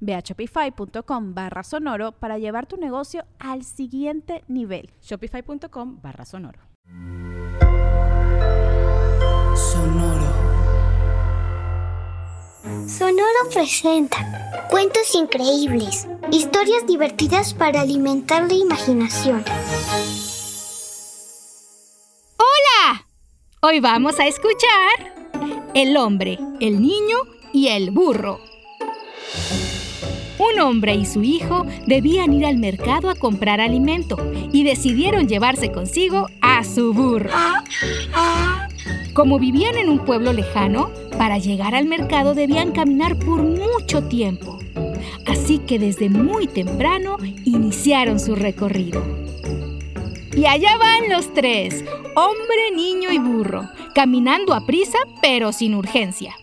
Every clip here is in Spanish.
Ve a shopify.com barra sonoro para llevar tu negocio al siguiente nivel. Shopify.com barra sonoro. Sonoro. Sonoro presenta cuentos increíbles, historias divertidas para alimentar la imaginación. ¡Hola! Hoy vamos a escuchar El hombre, el niño y el burro. Un hombre y su hijo debían ir al mercado a comprar alimento y decidieron llevarse consigo a su burro. Como vivían en un pueblo lejano, para llegar al mercado debían caminar por mucho tiempo. Así que desde muy temprano iniciaron su recorrido. Y allá van los tres, hombre, niño y burro, caminando a prisa pero sin urgencia.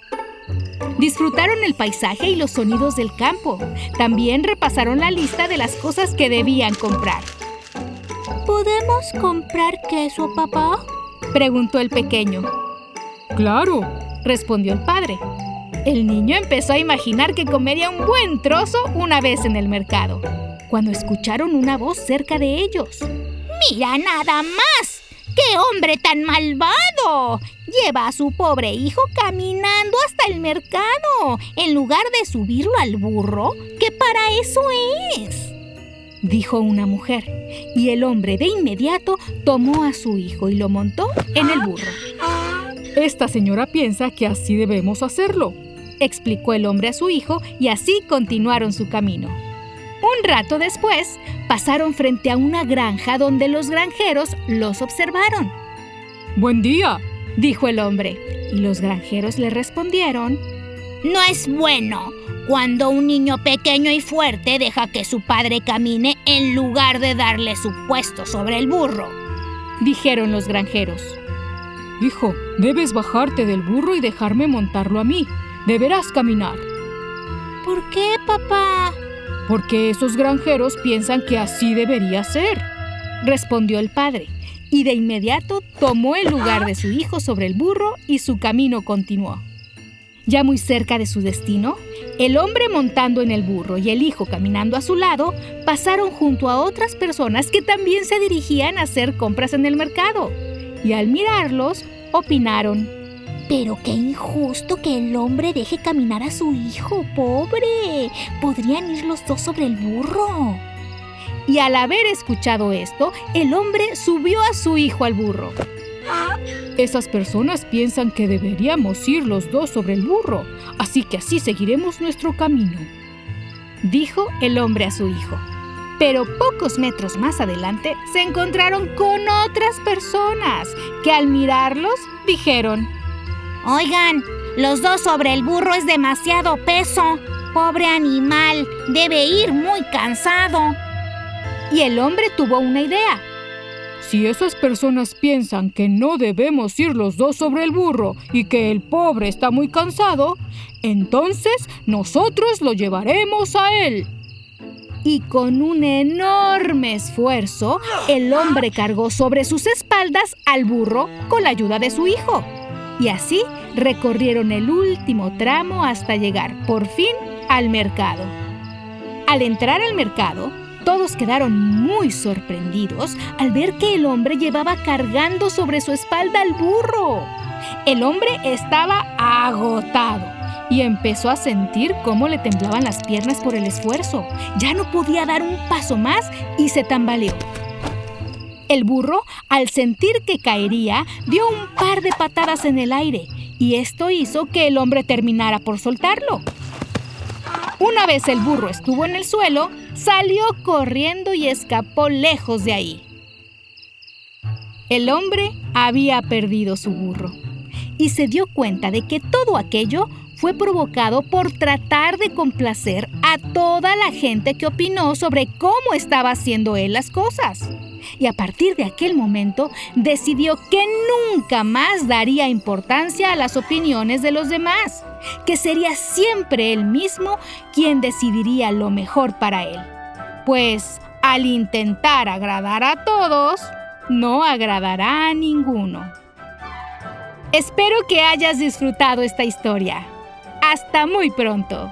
Disfrutaron el paisaje y los sonidos del campo. También repasaron la lista de las cosas que debían comprar. ¿Podemos comprar queso, papá? preguntó el pequeño. Claro, respondió el padre. El niño empezó a imaginar que comería un buen trozo una vez en el mercado, cuando escucharon una voz cerca de ellos. ¡Mira nada más! ¡Qué hombre tan malvado! Lleva a su pobre hijo caminando hasta el mercado, en lugar de subirlo al burro, que para eso es. Dijo una mujer, y el hombre de inmediato tomó a su hijo y lo montó en el burro. Esta señora piensa que así debemos hacerlo, explicó el hombre a su hijo, y así continuaron su camino. Un rato después, pasaron frente a una granja donde los granjeros los observaron. Buen día, dijo el hombre, y los granjeros le respondieron, No es bueno cuando un niño pequeño y fuerte deja que su padre camine en lugar de darle su puesto sobre el burro, dijeron los granjeros. Hijo, debes bajarte del burro y dejarme montarlo a mí. Deberás caminar. ¿Por qué, papá? Porque esos granjeros piensan que así debería ser, respondió el padre, y de inmediato tomó el lugar de su hijo sobre el burro y su camino continuó. Ya muy cerca de su destino, el hombre montando en el burro y el hijo caminando a su lado pasaron junto a otras personas que también se dirigían a hacer compras en el mercado. Y al mirarlos, opinaron, pero qué injusto que el hombre deje caminar a su hijo, pobre. Podrían ir los dos sobre el burro. Y al haber escuchado esto, el hombre subió a su hijo al burro. Esas personas piensan que deberíamos ir los dos sobre el burro, así que así seguiremos nuestro camino. Dijo el hombre a su hijo. Pero pocos metros más adelante se encontraron con otras personas que al mirarlos dijeron, Oigan, los dos sobre el burro es demasiado peso. Pobre animal, debe ir muy cansado. Y el hombre tuvo una idea. Si esas personas piensan que no debemos ir los dos sobre el burro y que el pobre está muy cansado, entonces nosotros lo llevaremos a él. Y con un enorme esfuerzo, el hombre cargó sobre sus espaldas al burro con la ayuda de su hijo y así recorrieron el último tramo hasta llegar por fin al mercado. Al entrar al mercado, todos quedaron muy sorprendidos al ver que el hombre llevaba cargando sobre su espalda al burro. El hombre estaba agotado y empezó a sentir cómo le temblaban las piernas por el esfuerzo. Ya no podía dar un paso más y se tambaleó. El burro, al sentir que caería, dio un par de patadas en el aire y esto hizo que el hombre terminara por soltarlo. Una vez el burro estuvo en el suelo, salió corriendo y escapó lejos de ahí. El hombre había perdido su burro y se dio cuenta de que todo aquello fue provocado por tratar de complacer a toda la gente que opinó sobre cómo estaba haciendo él las cosas. Y a partir de aquel momento decidió que nunca más daría importancia a las opiniones de los demás, que sería siempre él mismo quien decidiría lo mejor para él. Pues al intentar agradar a todos, no agradará a ninguno. Espero que hayas disfrutado esta historia. Hasta muy pronto.